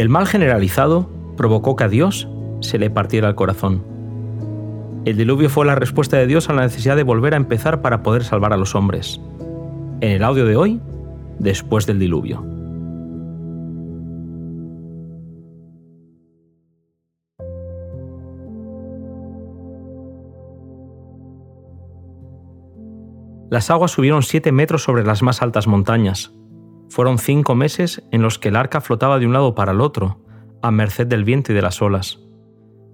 El mal generalizado provocó que a Dios se le partiera el corazón. El diluvio fue la respuesta de Dios a la necesidad de volver a empezar para poder salvar a los hombres. En el audio de hoy, después del diluvio. Las aguas subieron siete metros sobre las más altas montañas. Fueron cinco meses en los que el arca flotaba de un lado para el otro, a merced del viento y de las olas.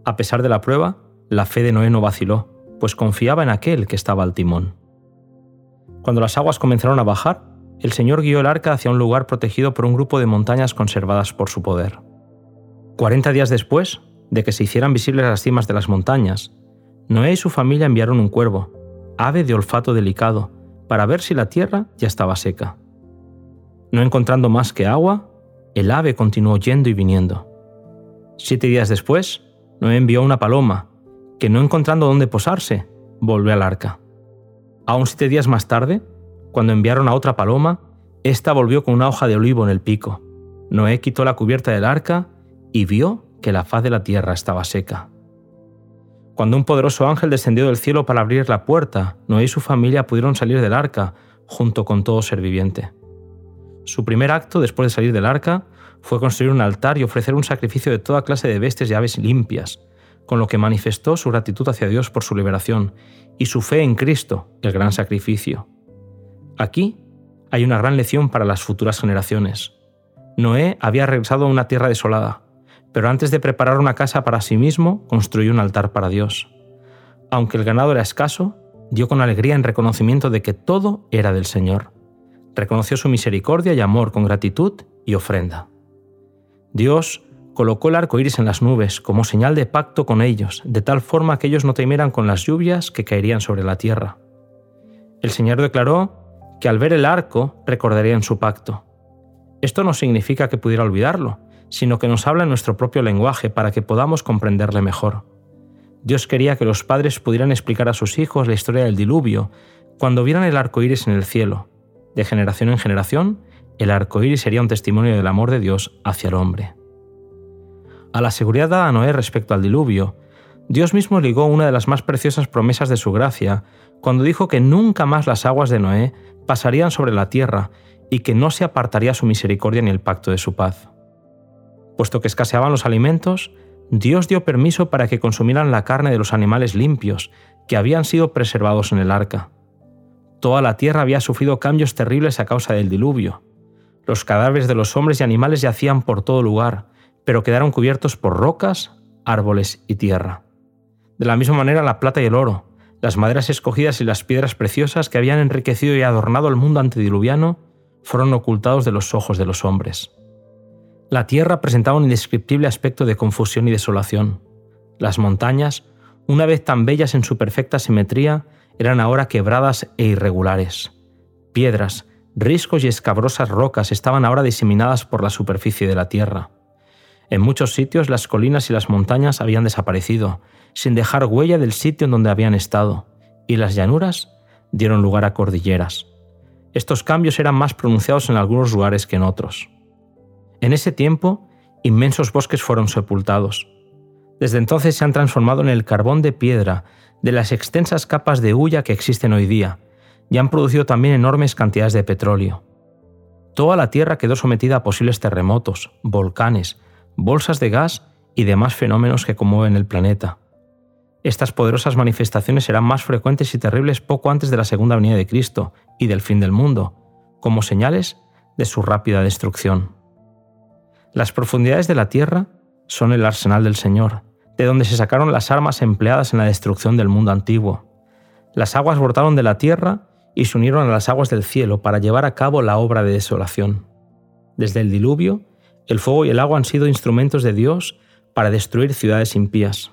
A pesar de la prueba, la fe de Noé no vaciló, pues confiaba en aquel que estaba al timón. Cuando las aguas comenzaron a bajar, el Señor guió el arca hacia un lugar protegido por un grupo de montañas conservadas por su poder. Cuarenta días después de que se hicieran visibles las cimas de las montañas, Noé y su familia enviaron un cuervo, ave de olfato delicado, para ver si la tierra ya estaba seca. No encontrando más que agua, el ave continuó yendo y viniendo. Siete días después, Noé envió una paloma, que no encontrando dónde posarse, volvió al arca. Aún siete días más tarde, cuando enviaron a otra paloma, ésta volvió con una hoja de olivo en el pico. Noé quitó la cubierta del arca y vio que la faz de la tierra estaba seca. Cuando un poderoso ángel descendió del cielo para abrir la puerta, Noé y su familia pudieron salir del arca, junto con todo ser viviente. Su primer acto después de salir del arca fue construir un altar y ofrecer un sacrificio de toda clase de bestias y aves limpias, con lo que manifestó su gratitud hacia Dios por su liberación y su fe en Cristo, el gran sacrificio. Aquí hay una gran lección para las futuras generaciones. Noé había regresado a una tierra desolada, pero antes de preparar una casa para sí mismo, construyó un altar para Dios. Aunque el ganado era escaso, dio con alegría en reconocimiento de que todo era del Señor. Reconoció su misericordia y amor con gratitud y ofrenda. Dios colocó el arco iris en las nubes como señal de pacto con ellos, de tal forma que ellos no temieran con las lluvias que caerían sobre la tierra. El Señor declaró que al ver el arco recordarían su pacto. Esto no significa que pudiera olvidarlo, sino que nos habla en nuestro propio lenguaje para que podamos comprenderle mejor. Dios quería que los padres pudieran explicar a sus hijos la historia del diluvio cuando vieran el arco iris en el cielo. De generación en generación, el arco iris sería un testimonio del amor de Dios hacia el hombre. A la seguridad dada a Noé respecto al diluvio, Dios mismo ligó una de las más preciosas promesas de su gracia cuando dijo que nunca más las aguas de Noé pasarían sobre la tierra y que no se apartaría su misericordia ni el pacto de su paz. Puesto que escaseaban los alimentos, Dios dio permiso para que consumieran la carne de los animales limpios que habían sido preservados en el arca. Toda la tierra había sufrido cambios terribles a causa del diluvio. Los cadáveres de los hombres y animales yacían por todo lugar, pero quedaron cubiertos por rocas, árboles y tierra. De la misma manera la plata y el oro, las maderas escogidas y las piedras preciosas que habían enriquecido y adornado el mundo antediluviano, fueron ocultados de los ojos de los hombres. La tierra presentaba un indescriptible aspecto de confusión y desolación. Las montañas, una vez tan bellas en su perfecta simetría, eran ahora quebradas e irregulares. Piedras, riscos y escabrosas rocas estaban ahora diseminadas por la superficie de la tierra. En muchos sitios las colinas y las montañas habían desaparecido, sin dejar huella del sitio en donde habían estado, y las llanuras dieron lugar a cordilleras. Estos cambios eran más pronunciados en algunos lugares que en otros. En ese tiempo, inmensos bosques fueron sepultados. Desde entonces se han transformado en el carbón de piedra de las extensas capas de hulla que existen hoy día, y han producido también enormes cantidades de petróleo. Toda la Tierra quedó sometida a posibles terremotos, volcanes, bolsas de gas y demás fenómenos que conmueven el planeta. Estas poderosas manifestaciones serán más frecuentes y terribles poco antes de la segunda venida de Cristo y del fin del mundo, como señales de su rápida destrucción. Las profundidades de la tierra son el arsenal del Señor, de donde se sacaron las armas empleadas en la destrucción del mundo antiguo. Las aguas brotaron de la tierra y se unieron a las aguas del cielo para llevar a cabo la obra de desolación. Desde el diluvio, el fuego y el agua han sido instrumentos de Dios para destruir ciudades impías.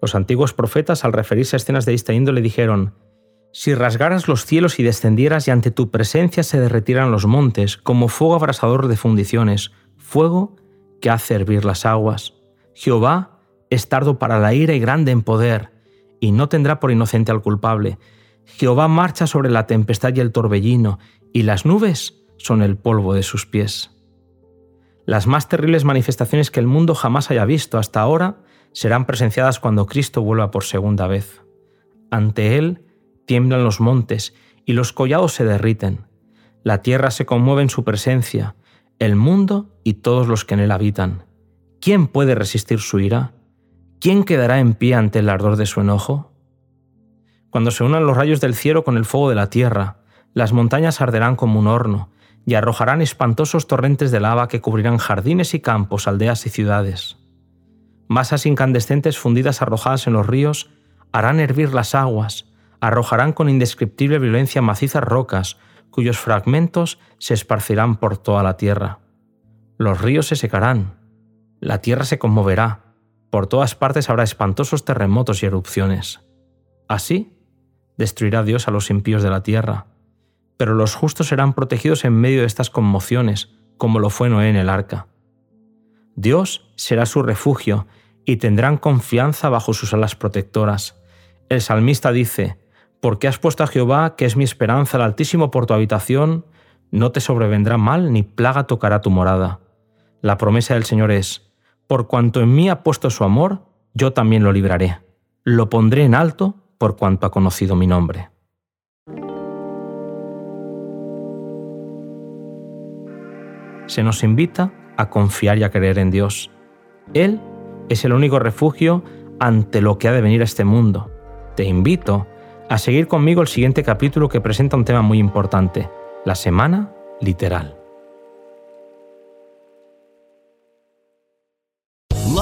Los antiguos profetas, al referirse a escenas de esta índole, dijeron, Si rasgaras los cielos y descendieras y ante tu presencia se derretieran los montes, como fuego abrasador de fundiciones, fuego que hace hervir las aguas. Jehová es tardo para la ira y grande en poder, y no tendrá por inocente al culpable. Jehová marcha sobre la tempestad y el torbellino, y las nubes son el polvo de sus pies. Las más terribles manifestaciones que el mundo jamás haya visto hasta ahora serán presenciadas cuando Cristo vuelva por segunda vez. Ante Él tiemblan los montes y los collados se derriten. La tierra se conmueve en su presencia, el mundo y todos los que en él habitan. ¿Quién puede resistir su ira? ¿Quién quedará en pie ante el ardor de su enojo? Cuando se unan los rayos del cielo con el fuego de la tierra, las montañas arderán como un horno, y arrojarán espantosos torrentes de lava que cubrirán jardines y campos, aldeas y ciudades. Masas incandescentes fundidas arrojadas en los ríos harán hervir las aguas, arrojarán con indescriptible violencia macizas rocas, cuyos fragmentos se esparcirán por toda la tierra. Los ríos se secarán, la tierra se conmoverá, por todas partes habrá espantosos terremotos y erupciones. Así, destruirá Dios a los impíos de la tierra, pero los justos serán protegidos en medio de estas conmociones, como lo fue Noé en el arca. Dios será su refugio y tendrán confianza bajo sus alas protectoras. El salmista dice, Porque has puesto a Jehová, que es mi esperanza, el Altísimo por tu habitación, no te sobrevendrá mal ni plaga tocará tu morada. La promesa del Señor es, Por cuanto en mí ha puesto su amor, yo también lo libraré. Lo pondré en alto por cuanto ha conocido mi nombre. Se nos invita a confiar y a creer en Dios. Él es el único refugio ante lo que ha de venir a este mundo. Te invito a seguir conmigo el siguiente capítulo que presenta un tema muy importante, la semana literal.